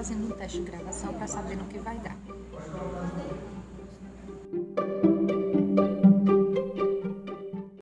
fazendo um teste de gravação para saber no que vai dar.